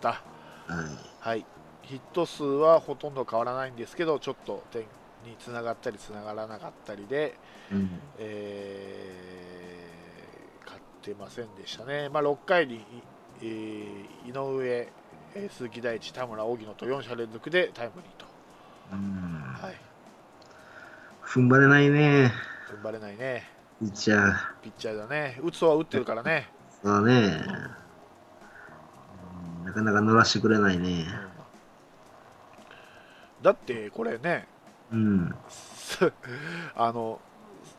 た、はい。はい、ヒット数はほとんど変わらないんですけどちょっと点につながったりつながらなかったりで、うん。えー勝ってませんでしたね、まあ、6回に、えー井上、えー鈴木大地、田村、荻野と4者連続でタイムリーと、うんはい、踏ん張れないね。踏ん張れないね、ピッチャー。ピッチャーだね、打つは打ってるからね、そうだね。かなか乗らしてくれないね。だってこれね、うん。あの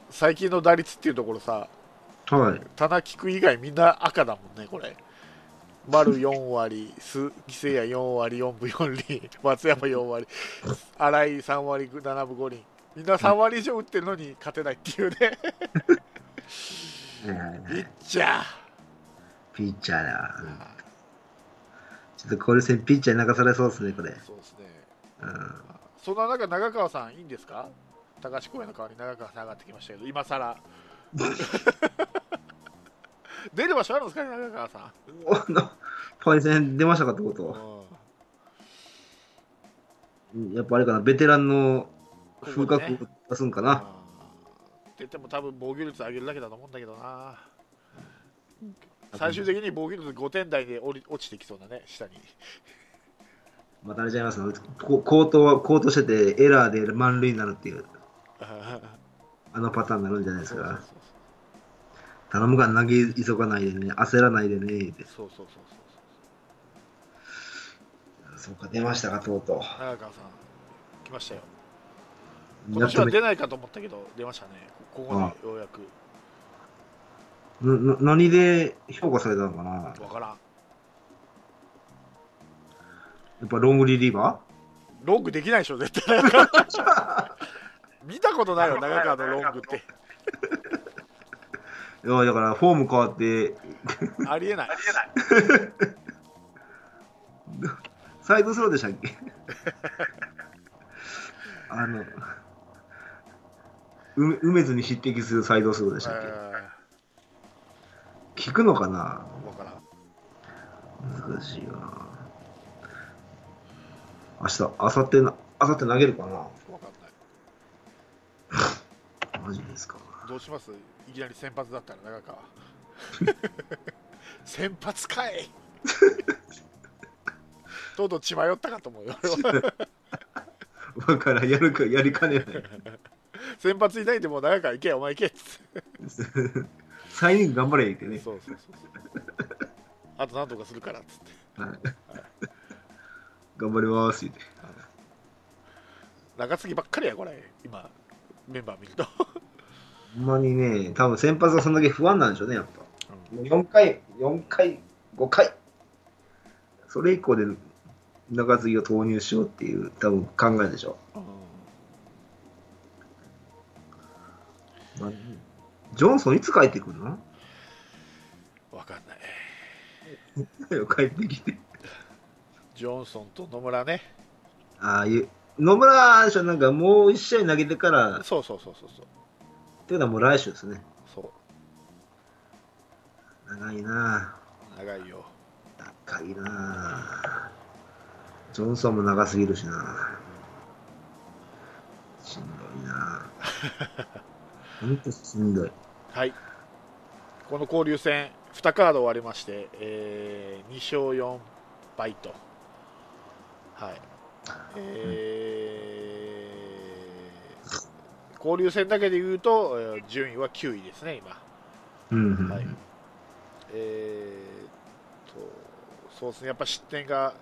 最近の打率っていうところさ、はい。棚菊以外みんな赤だもんね、これ。丸4割、鈴木誠也4割、4分4厘、松山4割、新井3割、7分5厘、みんな3割以上打ってるのに勝てないっていうね、ピッチャー。ピッチャーだ。ちょっと交流戦ピッチャーに流されそうですね、これ。そうですね。うん。そんな中、長川さん、いいんですか？高橋公園の代わりに長川さん上がってきましたけど、今さら。出る場所あるんですかね、長川さん？おなパイセン出ましたかってこと？うんやっぱあれかな、ベテランの風格を出すんかな？って言っても多分防御率上げるだけだと思うんだけどな最終的に防御率5点台で降り落ちてきそうだね下に またあれちゃいますの。こ高騰は、高騰しててエラーで満塁になるっていう、あのパターンになるんじゃないですそうそうか？頼むから投げ急がないでね、焦らないでねって。そうそうそうそうそうか、出ましたか、とうと長川さん来ましたよう。今年は出ないかと思ったけど出ましたねここにようやくなな何で評価されたのかな？やわからん。っぱロングリリーバロングできないでしょ絶対。見たことないよ長川のロングって。ーいや、だからフォーム変わって、ありえない。サイドスローでしたっけ？あの、う梅津に匹敵するサイドスローでしたっけ？効くのかな？わからん。難しいよな。明日、明後日な、明後日投げるかな？わかんない。マジですか。どうします？いきなり先発だったら長川。先発かい。とうとう血迷ったかと思うよ俺は。わからん、やるか、やりかねない。先発いないでもう長川行けお前行けっつってサイニング頑張れってね。そうそうそうそうあと何とかするからっつってはい頑張りますって。中継ぎばっかりやこれ今メンバー見ると、ほんまにね、多分先発はそんだけ不安なんでしょうね、やっぱ。もう4回、4回、5回。それ以降で中継ぎを投入しようっていう多分考えでしょうんう。まジョンソンいつ帰ってくるの？わかんない。帰ってきて。ジョンソンと野村ね。ああいう、野村でしょ、なんかもう1試合投げてから、っそうそうそうそうそう。ていうのはもう来週ですね。そう。長いな。長いよ。長いな。ジョンソンも長すぎるしな。しんどいな。ほんとしんどい。はい。この交流戦2カード終わりまして、えー2勝4敗と。はい。えー交流戦だけで言うと、えー順位は9位ですね今。うんうん。はい。えー、とそうですね。やっぱ失点が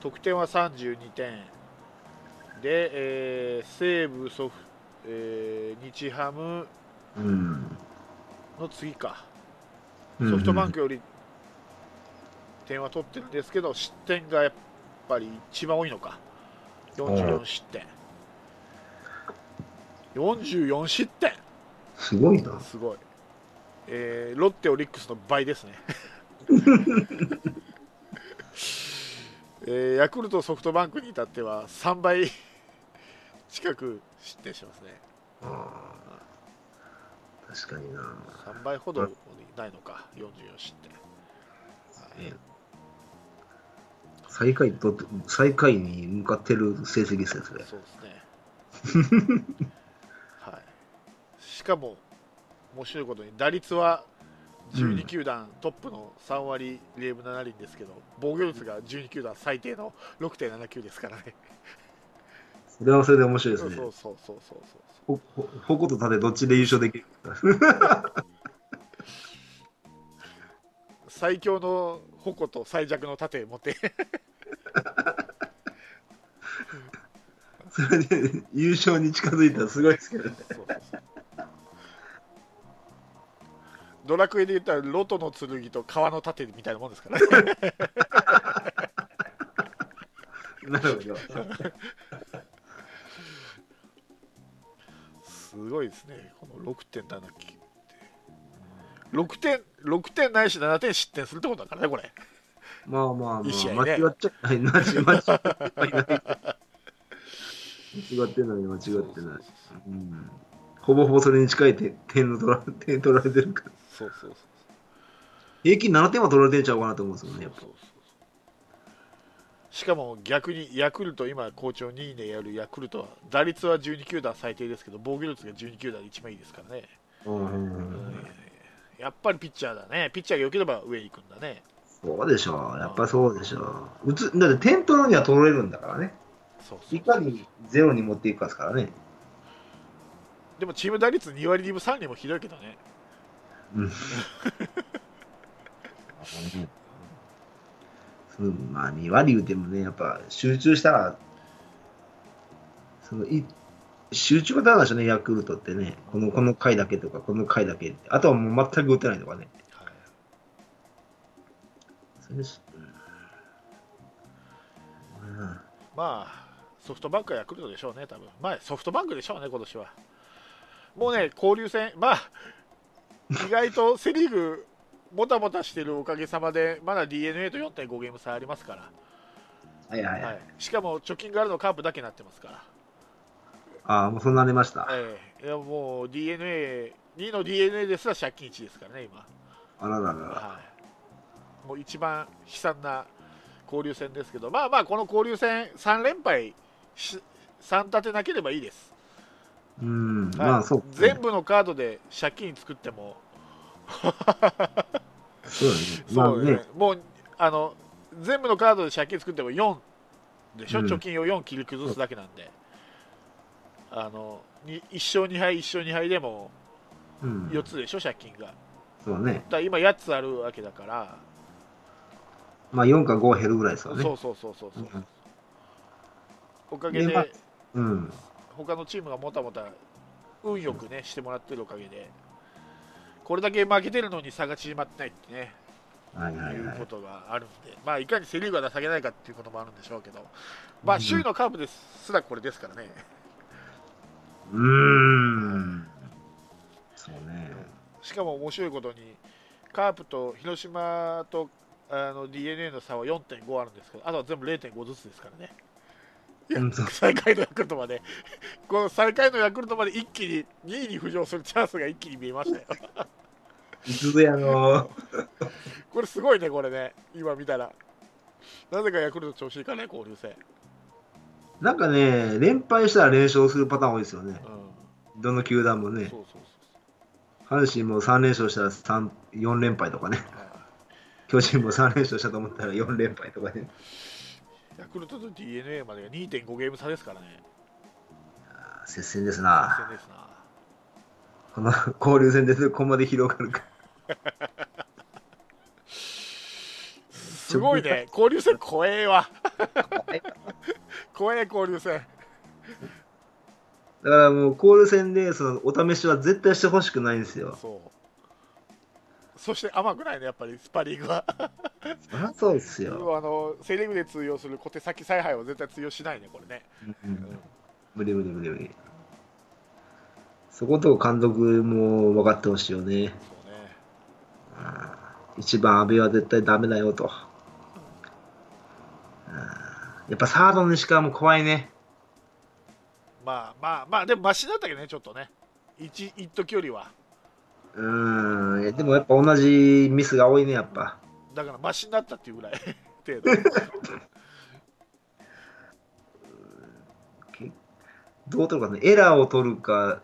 得点は32点。で、えー西武ソフ、えー日ハム。うん。の次か。うんソフトバンクより点は取ってるんですけど失点がやっぱり一番多いのか。44失点。44失点。すごいな。すごい、えーロッテ、オリックスの倍ですね、えーヤクルト、ソフトバンクに至っては3倍近く失点してますね、確かにな。3倍ほどないのか、44失点。はい最下位と、最下位に向かってる成績ですよ、それ。そうですね。はい。しかも、面白いことに、打率は12球団トップの3割0分7厘ですけど、防御率が12球団最低の6.79ですからね。それはそれで面白いですね。そうそうそうそうそうほ、こと盾どっちで優勝できる 最強の矛と最弱の盾持ってそれで優勝に近づいたらすごいですけどね。ドラクエで言ったらロトの剣と川の盾みたいなもんですからね なるほど。すごいですねこの6.79って6点6点ないし7点失点するってことだからねこれまあまあまあ、いい試合ね間違っちゃない。間違っちゃない。間違ってない、間違ってない。うん。ほぼほぼそれに近い点点の取ら点取られてるから。そうそうそう平均7点は取られてんちゃうかなと思うんですよね、やっぱそう。そうそうしかも逆にヤクルト今好調2位でやるヤクルトは打率は12球団最低ですけど防御率が12球団で一番いいですからね、うんやっぱりピッチャーだねピッチャーが良ければ上に行くんだねそうでしょう。やっぱそうでしょう。うつだって点取るには取れるんだからね。そうそういかにゼロに持っていくかですからね。でもチーム打率2割2分3厘もひどいけどねうん。うん、まあ、2割言うてもね、やっぱ集中したら、そのい集中型なんでしょうね、ヤクルトってね。このこの回だけとか、この回だけ。あとはもう全く打てないとかね。はいそれしうんまあソフトバンクはヤクルトでしょうね多分まあソフトバンクでしょうね今年はもうね交流戦まあ意外とセ・リーグもたもたしてるおかげさまでまだ d n a と4.5ゲーム差ありますから。はいはいはい。はい、しかも貯金があるのカープだけになってますから、ああ、もうそんなりました。ええ。いやもう d n a 2位の d n a ですら借金1ですからね、今、あらららら。はい、もう一番悲惨な交流戦ですけど、まあまあ、この交流戦3連敗し、3立てなければいいです、うん、はい。まあそう、全部のカードで借金作っても、そうだね。もうあの全部のカードで借金作っても4でしょ、うん。貯金を4切り崩すだけなんで、あのに1勝2敗、1勝2敗でもうん、4つでしょ、借金が。だかそうね。ら今8つあるわけだから、まあ4か5減るぐらいですよね。そうそうそうそうそう、うん。おかげで、うん。他のチームがもたもた運よくね、してもらってるおかげで、これだけ負けてるのに差が縮まってないってね、はいはいはいいうこ。とがあるんで、まあ、いかにセ・リーグが情けないかっていうこともあるんでしょうけど、まあ、うん首位のカープですらこれですからね、うーん。そうね。しかも面白いことに、カープと広島とあの d n a の差は4.5あるんですけど、あとは全部0.5ずつですからね。最下位のヤクルトまで、この最下位のヤクルトまで一気に2位に浮上するチャンスが一気に見えましたよ。いつぞやの、これすごいね、これね、今見たら。なぜかヤクルト調子いいかね、交流戦。なんかね、連敗したら連勝するパターン多いですよね。うん、どの球団もね。そうそうそう阪神も3連勝したら3 4連敗とかね。巨人も3連勝したと思ったら4連敗とかね。ヤクルトと d n a までが2.5ゲーム差ですからね、接戦です接な。戦ですな。この 交流戦でここまで広がるか。すごいね、交流戦怖えわ。怖え、交流戦。だからもう交流戦でそのお試しは絶対してほしくないんですよ。そう。そして甘くないね、やっぱりスパリーグは。そりゃそうですよ。あのセ・リーグで通用する小手先采配は絶対通用しないね、これね。うん無理無理無理無理。そこと監督も分かってほしいよね。そうね。うん一番阿部は絶対ダメだよと。うんやっぱサードの石川も怖いね。まあまあまあ、でもマシだったけどね、ちょっとね。一一時よりは。うん。でもやっぱ同じミスが多いねやっぱ。だからマシになったっていうぐらい。程度。どう取るかね。エラーを取るか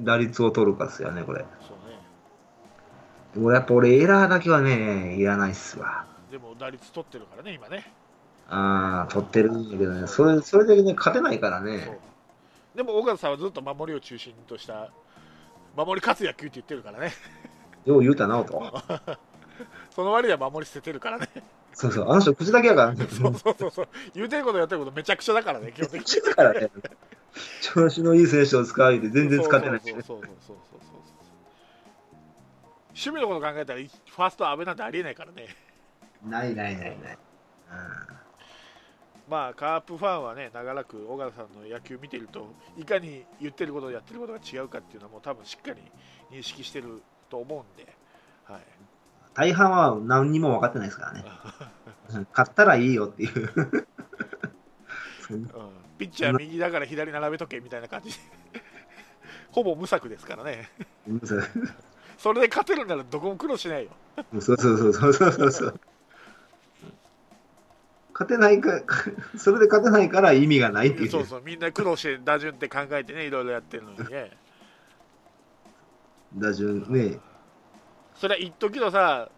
打率を取るかっすよねこれ。そうね。でもやっぱ俺エラーだけはねいらないっすわ。でも打率取ってるからね今ね。ああ取ってるんだけどね。それそれでね勝てないからね。でも岡田さんはずっと守りを中心とした守り勝つ野球って言ってるからねよう言うたな、と。その割には守り捨ててるからねそうそう、あの人口だけやからね。そうそうそうそう言うてることやってることめちゃくちゃだからね 基本的にからね。調子のいい選手を使うて全然使ってないしそうそうそうそうそうそう守備のこと考えたらファースト阿部なんてありえないからねないないないない。まあカープファンはね長らく小川さんの野球見てるといかに言ってることとやってることが違うかっていうのはもう多分しっかり認識してると思うんで、はい、大半は何にも分かってないですからね。う ん勝ったらいいよっていう。うん、ピッチャー右だから左並べとけみたいな感じで ほぼ無策ですからねそれで勝てるならどこも苦労しないよそうそうそうそうそうそう。勝てないか、それで勝てないから意味がないっていう。そうそうみんな苦労して打順って考えてねいろいろやってるのにね打順ね。それは一時のさ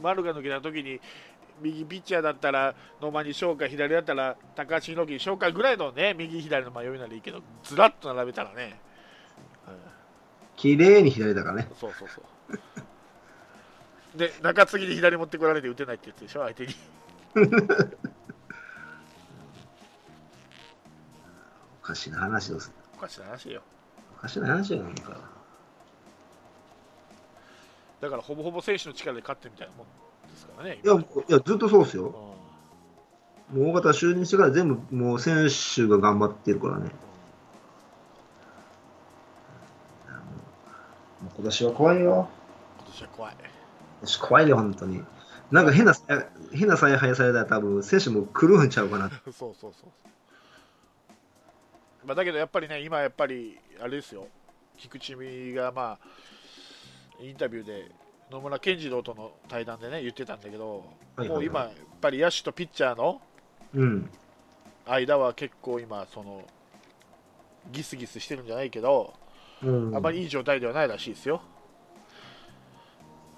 丸が抜けた時に右ピッチャーだったら野間に翔か左だったら高橋宏樹に翔かぐらいのね右左の迷いならいいけどずらっと並べたらね、うん綺麗に左だからね。そうそうそうで中継ぎで左持ってこられて打てないってやつでしょ相手に おかしな話です。おかしな話よおかしな話よ、なんか。だからほぼほぼ選手の力で勝ってるみたいなもんですからねいや、いやずっとそうですよ。うんもう大型就任してから全部もう選手が頑張ってるからね。もう今年は怖いよ。今年は怖い今年怖いよ、本当に。なんか変な、変な采配されたら多分選手も狂うんちゃうかな。そうそうそうまあ、だけどやっぱりね今やっぱりあれですよ菊池美がまあインタビューで野村健次郎との対談でね言ってたんだけど、もう今やっぱり野手とピッチャーのうん。間は結構今そのギスギスしてるんじゃないけど、うん、あまりいい状態ではないらしいですよ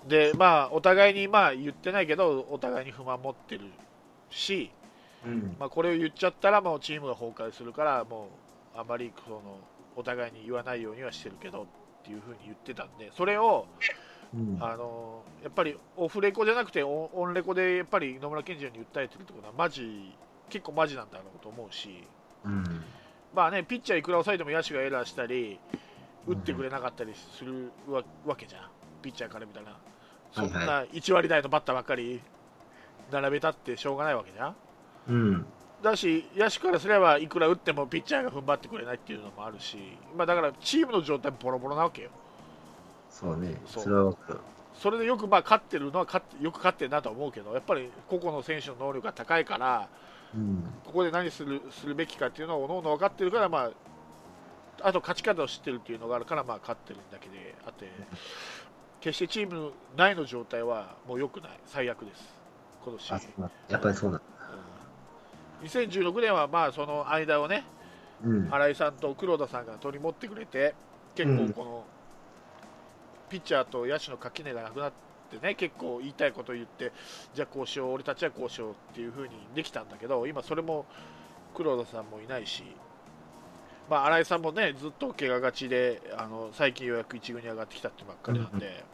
でまあお互いにまあ言ってないけどお互いに不満持ってるし、うん。まあ、これを言っちゃったらもうチームが崩壊するからもうあまりそのお互いに言わないようにはしてるけどっていうふうに言ってたんでそれをうん。あのやっぱりオフレコじゃなくてオンレコでやっぱり野村健二郎に訴えてるってことはマジ結構マジなんだろうと思うし。うん。まあねピッチャーいくら抑えても野手がエラーしたり打ってくれなかったりするわわけじゃん。ピッチャーから見たら。そんはい。な1割台のバッターばっかり並べたってしょうがないわけじゃん。うん。だし、野手からすればいくら打ってもピッチャーが踏ん張ってくれないっていうのもあるし、まあ、だからチームの状態もボロボロなわけよ。そうね。そうそれはわかる。それでよくまあ勝ってるのは勝ってよく勝ってるなとは思うけど、やっぱり個々の選手の能力が高いから、うん。ここで何するするべきかっていうのを各々分かってるから、まあ、あと勝ち方を知ってるっていうのがあるから、まあ、勝ってるだけであって、決してチーム内の状態はもう良くない、最悪です、今年。やっぱりそうな2016年はまあその間をね、うん。新井さんと黒田さんが取り持ってくれて結構この、ピッチャーと野手の垣根がなくなってね結構言いたいことを言ってじゃあこうしよう俺たちはこうしようっていう風にできたんだけど今それも黒田さんもいないし、まあ、新井さんもねずっと怪我がちであの最近ようやく一軍に上がってきたってばっかりなんで、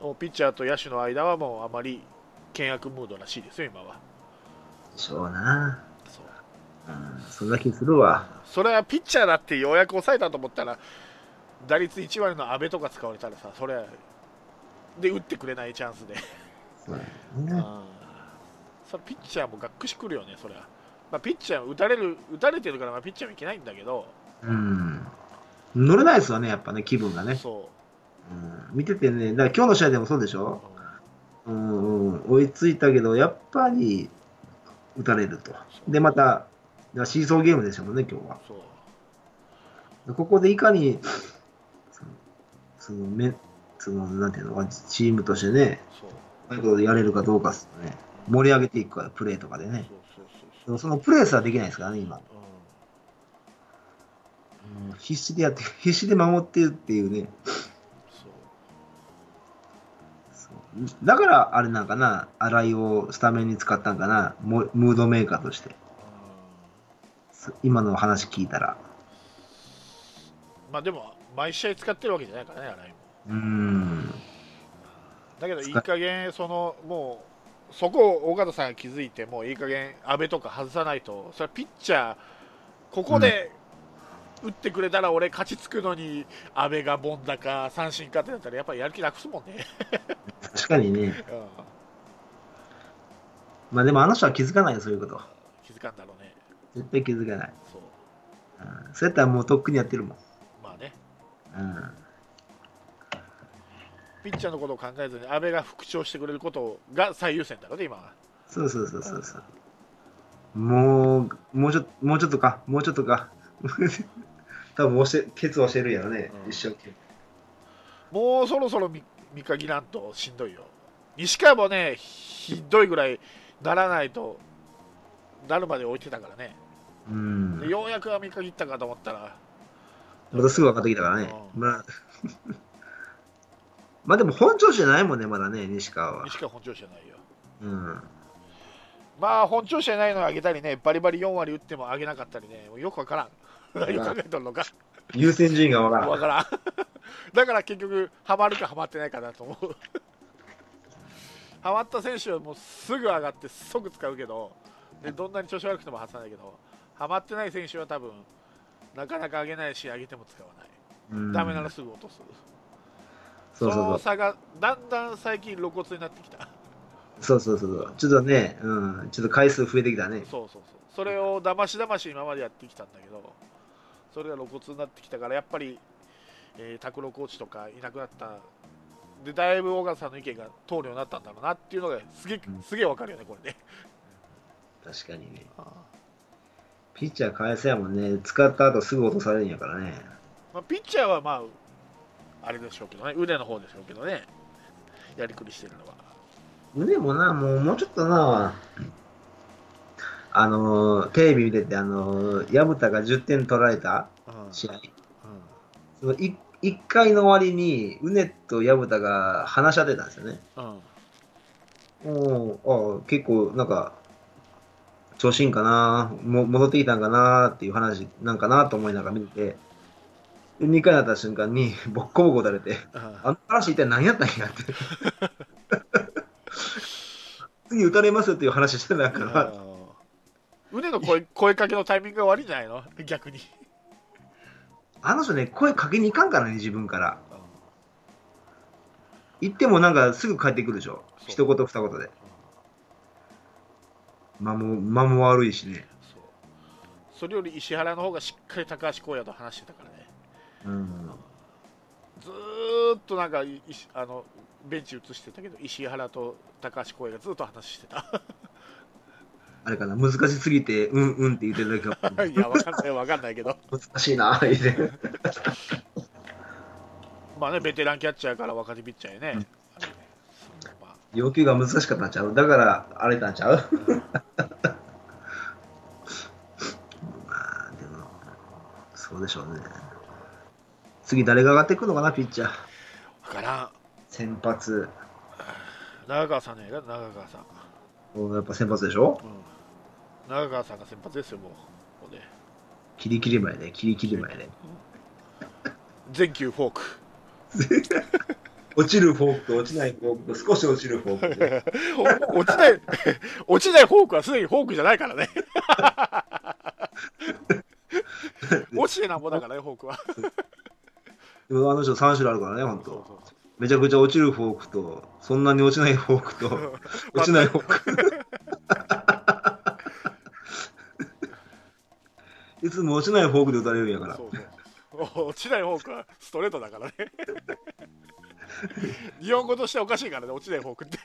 もうピッチャーと野手の間はもうあまり険悪ムードらしいですよ今は。でしょうな。そううん。そんな気するわ。それはピッチャーだってようやく抑えたと思ったら打率1割の阿部とか使われたらさそれで打ってくれないチャンスで、そううんだね。それピッチャーもがっくしくるよねそれは、まあ、ピッチャー打たれる打たれてるからまあピッチャーもいけないんだけど、うん。乗れないですよね、やっぱね、気分がね。そうん。見ててね、だから今日の試合でもそうでしう、ょうんうん。追いついたけど、やっぱり打たれると。で、また、シーソーゲームでしたもんね、今日は。ここでいかに、その、めそのなんていうの、チームとしてね、そういことやれるかどうかっすよね。盛り上げていくから、プレーとかでね。でもそのプレーすらできないですからね、今。ううん必死でやって、必死で守ってるっていうね。だから、あれなんかな、新井をスタメンに使ったんかな、ムムードメーカーとして。今の話聞いたら。まあでも毎試合使ってるわけじゃないからね新井もうーん。だけどいい加減そのもうそこを尾形さんが気づいてもういい加減阿部とか外さないとそれはピッチャーここで打ってくれたら俺勝ちつくのに阿部が凡打か三振かってなったらやっぱりやる気なくすもんね、確かにね。うんまあでもあの人は気づかないよ、そういうこと。気づかんだろうね絶対気づかない。そううん、そうやったらもうとっくにやってるもん。まあねうん。ピッチャーのことを考えずに阿部が復調してくれることが最優先だろうね今はそうそうそうそうそう。もう、もうちょっと、もうちょっとか、もうちょっとか。多分押して、ケツ押してるやろね、うん一生懸命。もうそろそろ見見限らんとしんどいよ西川もねひどいぐらいならないとなるまで置いてたからね、うんで。ようやくは見限ったかと思ったらまたすぐ分かってきたからね。うんまあ、まあでも本調子じゃないもんね、まだね、西川は。西川本調子じゃないようん。まあ本調子じゃないのを上げたりねバリバリ4割打っても上げなかったりねよくわからん何考えとるのか。優先順位が分からん。わからん。だから結局ハマるかハマってないかなと思う。ハマった選手はもうすぐ上がって即使うけどでどんなに調子悪くても外さないけどハマってない選手は多分なかなか上げないし上げても使わない、うん。ダメならすぐ落とす。そうそうそう。の差がだんだん最近露骨になってきた。そうそうそうそう。ちょっとね、うん、ちょっと回数増えてきたね。そうそうそう。それをだましだまし今までやってきたんだけどそれが露骨になってきたからやっぱり、えー、拓郎コーチとかいなくなった。でだいぶ小川さんの意見が通るようになったんだろうなっていうのがすげすげえわかるよねこれね。確かにね。ピッチャー返せやもんね。使った後すぐ落とされるんやからね。まあ、ピッチャーはまああれでしょうけどね。腕の方でしょうけどね。やりくりしてるのは。腕もな、もう、もうちょっとな、あのー、テレビ見てて、あのー、薮田が10点取られたうん試合。その 1, 回の終わりに、うねと薮田が話し合ってたんですよね。うんおあ結構、なんか、調子いいんかなも、戻ってきたんかなっていう話なんかなと思いながら見てて、で2回になった瞬間に、ボッコボコ打たれて、うんあの話一体何やったんやって。次打たれますよっていう話してたんかな。うん腕の声声かけのタイミングが悪いんじゃないの？逆に、あの人ね、声かけに行かんからね、自分から。うん行ってもなんかすぐ帰ってくるでしょ？一言二言で。間も、間も悪いしね。そうそれより石原の方がしっかり高橋光也と話してたからねうん。ずーっとなんかあのベンチ映してたけど石原と高橋光也がずっと話してたあれかな、難しすぎて、うんうんって言ってるだけ いやわかんないわかんないけど。難しいな、言って。まあねベテランキャッチャーから若手ピッチャーへね、うん。要求が難しかったんちゃう？だから、荒れたんちゃう？まあ、でも、そうでしょうね。次誰が上がってくるのかな、ピッチャー。分からん。先発。長川さんね長川さん、おやっぱ先発でしょ？うん、長川さんが先発ですよもうここでキリキリ前で、キリキリ前で。全球フォーク 落ちるフォークと落ちないフォークと少し落ちるフォークで。お 落ちない 落ちないフォークはすでにフォークじゃないからね落ちてなんぼだからねフォークはでもあの人3種類あるからね、本当。めちゃくちゃ落ちるフォークと、そんなに落ちないフォークと、落ちないフォーク。いつも落ちないフォークで打たれるんやから。そうそう落ちないフォークはストレートだからね 日本語としておかしいからね落ちないフォークって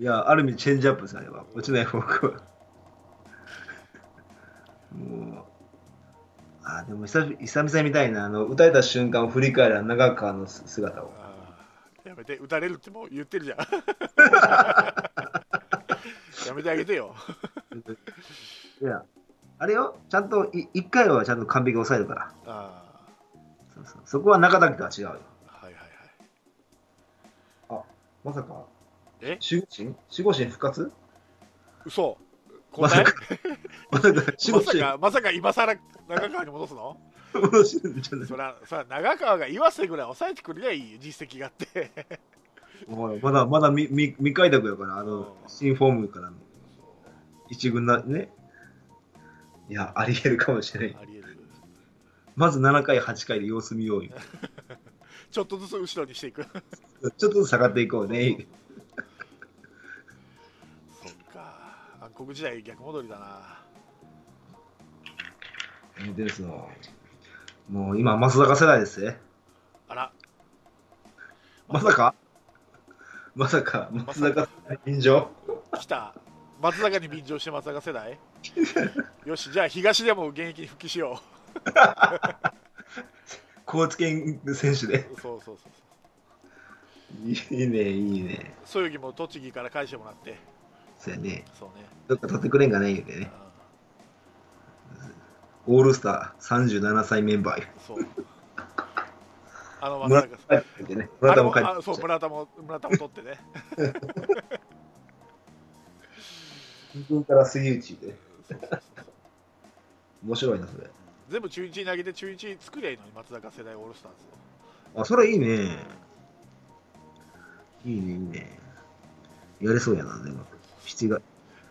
いや、ある意味チェンジアップです、あれは。落ちないフォークは。もう、あ、でも久々みたいな、あの、打たれた瞬間を振り返る長川の姿を。やめて打たれるってもう言ってるじゃん やめてあげてよ。いや、あれよ、ちゃんとい一回はちゃんと完璧に抑えるから。あそうそう。そこは中だけとは違うよ。あはいはいはい。まさか、え？守護神？守護神復活？嘘。まさか、まさか、まさ神かまさか今更長川に戻すの？戻んじゃない？そらそら長川が岩瀬ぐらい抑えてくれりゃいいよ実績があってまだ、まだ未未未開拓やから、あうんの、新フォームからの一軍な、ね。いや、あり得るかもしれない。ありえるまず7回、8回で様子見ようよ。ちょっとずつ後ろにしていく ちょっとずつ下がっていこうね。そっか暗黒時代逆戻りだなですよ。もう今、松坂世代ですね。あらまさかまさか、松坂臨場来た松坂に便乗して松坂世代？よしじゃあ東でも現役に復帰しよ 高知県選手で。うそうそうそういいね、いいね。そよぎも栃木から返してもらってそうやね。そうね、どっか取ってくれんかね、言うてね。うんオールスター37歳メンバーよ。そうあの松村坂田も帰ってきてね。村田も帰ってきて。村田も村田も取ってね自分から水打ちで。そうそうそう面白いな、それ。全部中日に投げて中日作りゃいいのに松坂世代オールスターズをあ、それいいね。いいね、いいね。やれそうやな、でも。7月。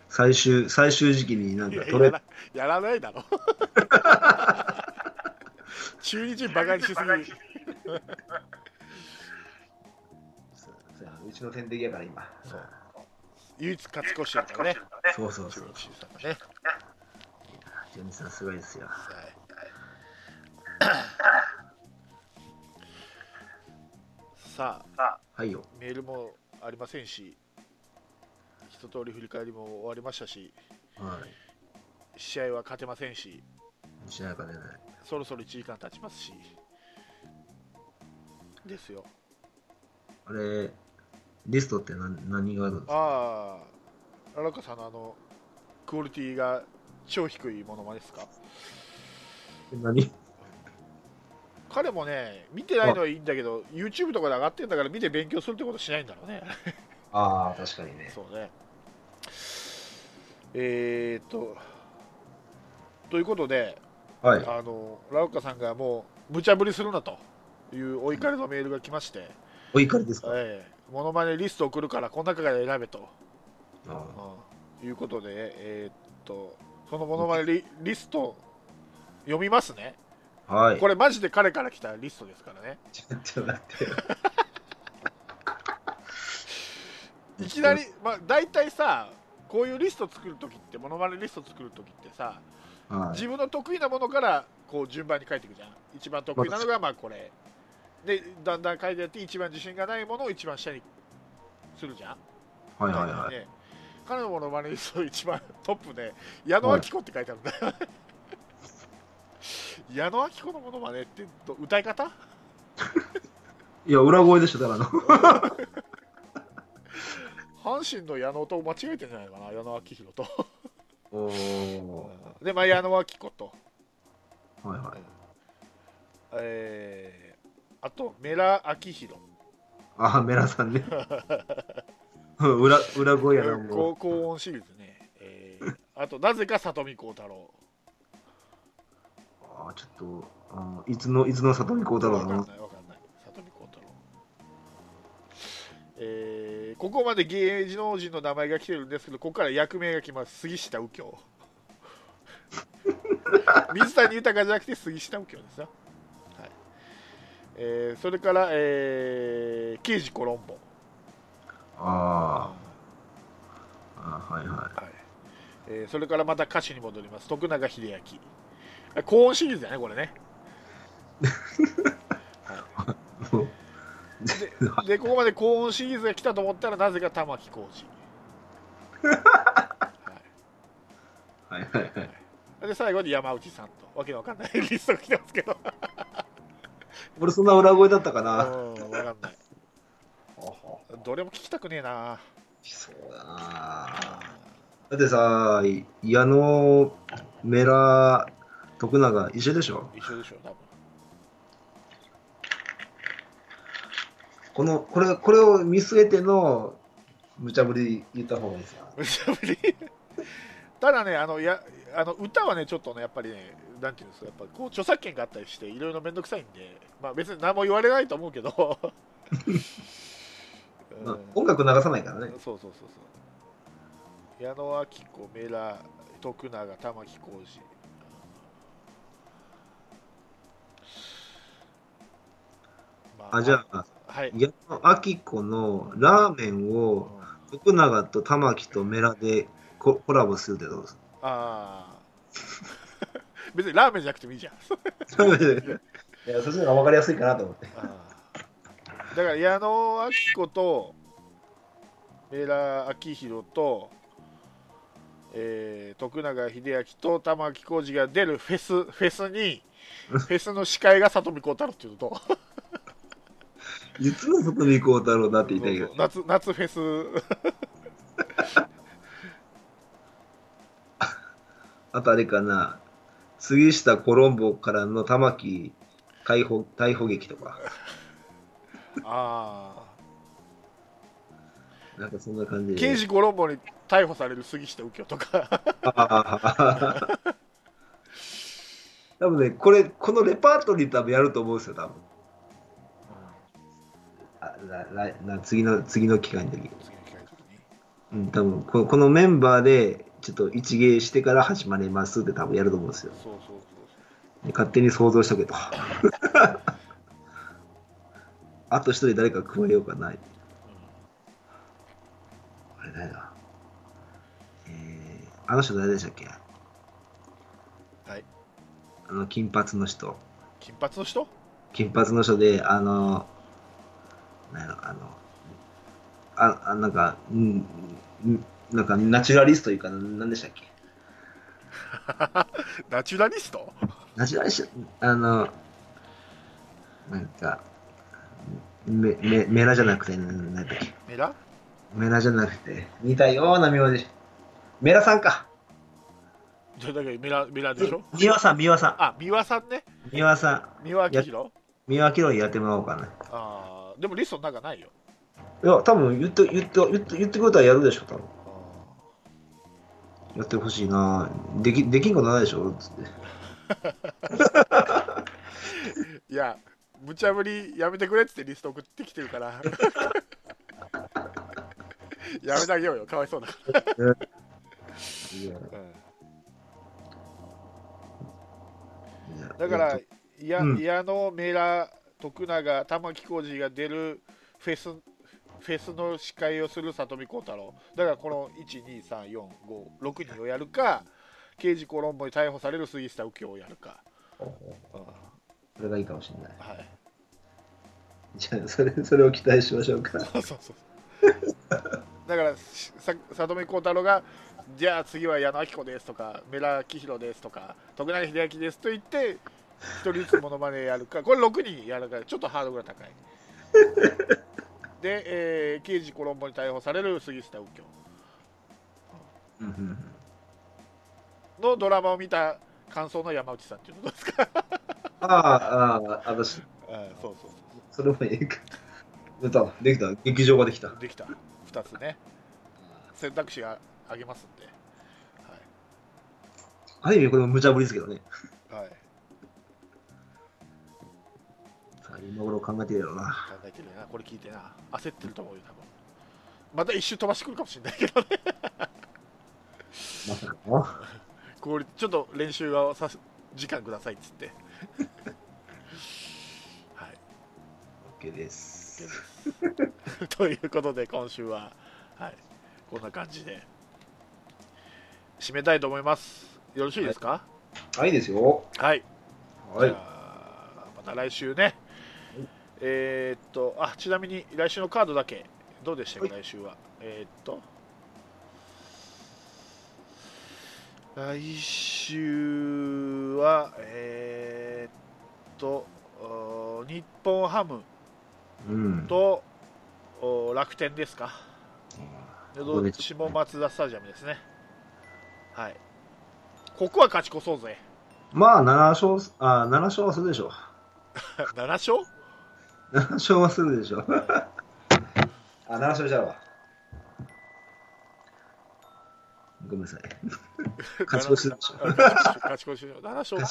最終、最終時期になんか取れやらやらないだろ 中日バカにしすぎそうそうやなうちの天敵やから今。そう唯一勝ち越しやからねそうそうそう。ねジョニーさんすごいですよ。さあはいよ。メールもありませんし一通り振り返りも終わりましたしはい。試合は勝てませんししなやかでない。そろそろ1時間経ちますしですよ。あれ、リストって何何があるんですか？ああララカさんのあのクオリティが超低いものまねですか？何？彼もね見てないのはいいんだけど YouTube とかで上がってるんだから見て勉強するってことしないんだろうね。ああ、確かにね。そうね。えー、っとということではい。あのラウカさんがもう無茶ぶりするなというお怒りのメールが来まして、お怒りですか、ええ。モノマネリスト送るからこの中から選べと、あうん。いうことで、えーっとそのモノマネリリスト読みますね。あはい。これマジで彼から来たリストですからね。ちょっと待ってよ。いきなり、まあ、大体さこういうリスト作るときってモノマネリスト作るときってさはい。自分の得意なものからこう順番に書いていくじゃん。一番得意なのがまあこれでだんだん書いてやって一番自信がないものを一番下にするじゃん。はいはいはい。ね。彼のものまねリスト一番トップで矢野明子って書いてあるんだ。よ、矢野明子のものまねってど歌い方？いや、裏声でしょ、ただの。阪神の矢野と間違えてんじゃないかな矢野明宏と。おおでまあ矢野明子と。ー。はいはい。えー、あとメラ明宏ああ、メラさんね。う ん裏裏声やな、も高う。高音シリーズね、えー、あとなぜか里見幸太郎。ああ、ちょっと、いつの、いつの里見幸太郎の？わかんないわかんない。里見幸太郎。えー、ここまで芸能人の名前が来てるんですけどここから役名が来ます。杉下右京。水谷豊じゃなくて杉下右京ですよ、はいえー、それから、えー、刑事コロンボ、ああ、あーはいははい。えーそれからまた歌手に戻ります。徳永英明。あ高音シリーズだねこれね。い。もうでここまで高音シリーズが来たと思ったらなぜか玉置浩二、はいはいはい。はい。で最後に山内さんと。わけのわかんない リストが来てますけど俺、そんな裏声だったかうんな。わかんないどれも聞きたくねえなそうだな。だってさ、い矢野メラ、徳永、一緒でしょ？一緒でしょ多分この、これ、これを見据えての、無茶ぶり言った方がいいですよ。無茶ぶり？ただねあのやあの歌はねちょっとねやっぱりねなんていうんですかやっぱこう著作権があったりしていろいろ面倒くさいんでまあ別に何も言われないと思うけど。音楽流さないからね。そうそうそうそう。矢野明子メラ徳永玉置浩二。まあ、じゃあ、はい、矢野明子のラーメンうん。を徳永と玉木とメラでココラボするってどうですか？ああ別にラーメンじゃなくてもいいじゃん。いや、そっちの方が分かりやすいかなと思って。だから矢野明子とメラ明宏と、えー徳永英明と玉置浩二が出るフェスフェスにフェスの司会が里見孝太郎っていうのと。いつの外見幸太郎だって言いたいけど。夏夏フェス。あとあれかな、杉下コロンボからの玉木逮捕逮捕劇とか、あなんかそんな感じで。あ刑事コロンボに逮捕される杉下右京とかあー多分ね、これ、このレパートリー多分やると思うんですよ、多分。あららな次の、次の期間の時。次の機会の時にうん、多分ここのメンバーで、ちょっと一芸してから始まりますって多分やると思うんですよ。そうそうそうで勝手に想像しとけと。あと一人誰か加えようかな。そう、あれ誰だ？えー、あの人誰でしたっけ？うんはいあの、金髪の人。金髪の人？金髪の人で、あの、なんやろ、あの、あ、あなんか、うん、んなんか、ナチュラリストというか、なんでしたっけ？ナチュラリスト？ナチュラリスト、あの、なんか、メメメラじゃなくて、なんだっけ？メラ？メラじゃなくて、似たような名字。メラさんか。じゃあだからメラメラでしょ？三輪さん、三輪さあ三輪さんねん。三輪さん。三輪明宏三輪キロやってもらおうかな。ああでもリストの中ないよいや、多分言って、言って、言って、言ってくれたらやるでしょ、多分。やってほしいな。でき、できんことないでしょ？つって。いや無茶ぶりやめてくれっつってリスト送ってきてるから。やめてあげようよ。かわいそうだ。から、いやうん。いや。だから、いや、うん。矢野、メラ、徳永、玉置浩二が出るフェス、フェスの司会をする里見幸太郎。だから、この1、2、3、4、5、6人をやるか、刑事コロンボに逮捕される杉下右京をやるか。うんそれがいいかもしれない。はい。じゃあ、それ、それを期待しましょうか。そうそうそう。だから、しさ里見幸太郎が、じゃあ次は矢野明子ですとか、メラ明宏ですとか、徳永英明ですと言って、一人ずつモノマネやるか、これ6人やるから、ちょっとハードルが高い。で、えー刑事コロンボに逮捕される杉下右京。のドラマを見た感想の山内さんっていうのどうですか？ああ、ああ、私、あそうそうそれもいいか。出た、できた、劇場ができた。できた。2つね。選択肢ああげますんで。ある意味これも無茶ぶりですけどね。はい、今頃考えてるやろうな。考えてるな。これ聞いてな。焦ってると思うよ多分。また一周飛ばしてくるかもしれないけどね。まさかの？これちょっと練習をさす時間くださいっつって。はい。OK です。OK です。ということで今週は、はい、こんな感じで。締めたいと思います。よろしいですか？はい、ですよ。はい、はい。じゃ。あまた来週ねえーっとあちなみに来週のカードだけ。どうでしたっけ、来週は。えーっと。来週はえーっとお日本ハムうん。楽天ですか。でここでどっちもマツダスタジアムですね。はい。ここは勝ち越そうぜ。まあ、7勝、あ、7勝はするでしょ7 勝？う。7勝はするでしょう。あ、7勝じゃうわ。ごめんなさい。勝ち越しでしょ。勝ち越し7勝って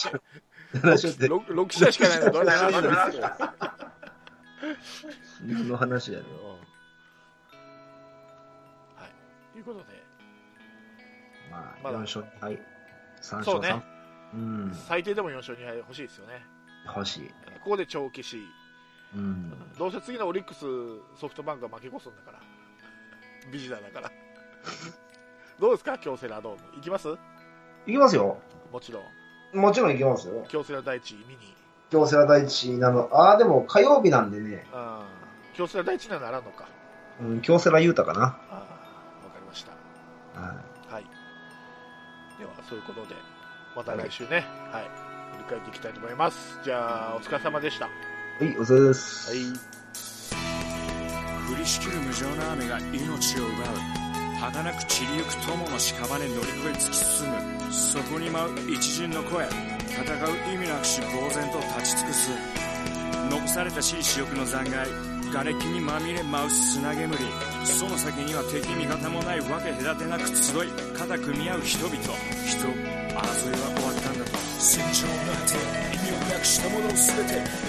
7勝って、6, 6試合しかないのどれ7勝ですよ何の話やねうんはいということでまあ、まだ4勝2敗。3勝そうね3。うん。最低でも4勝2敗欲しいですよね欲しい。ここで長期しうん。どうせ次のオリックスソフトバンクが負け越すんだから。ビジターだから。どうですか京セラドーム。行きます？いきますよ。もちろん。もちろんいきますよ。京セラ第一見に。京セラ第一なの。ああ、でも火曜日なんでね。うん。京セラ第一にはならんのか。うん、京セラ雄太かな。ああわかりました。ははい。ではそういうことでまた来週ね。はい。振り返っていきたいと思います。じゃあお疲れ様でしたはいい。はい、お疲れ様です。降りしきる無情な雨が命を奪う。儚く散りゆく友の屍乗り越え突き進む。そこに舞う一陣の声。戦う意味なくし呆然と立ち尽くす。残されたしい死翼の残骸。瓦礫にまみれ舞う砂煙。その先には敵味方もないわけ隔てなく集い。肩組み合う人々。人争いは終わったんだと。戦場の果て意味をなくしたもの全て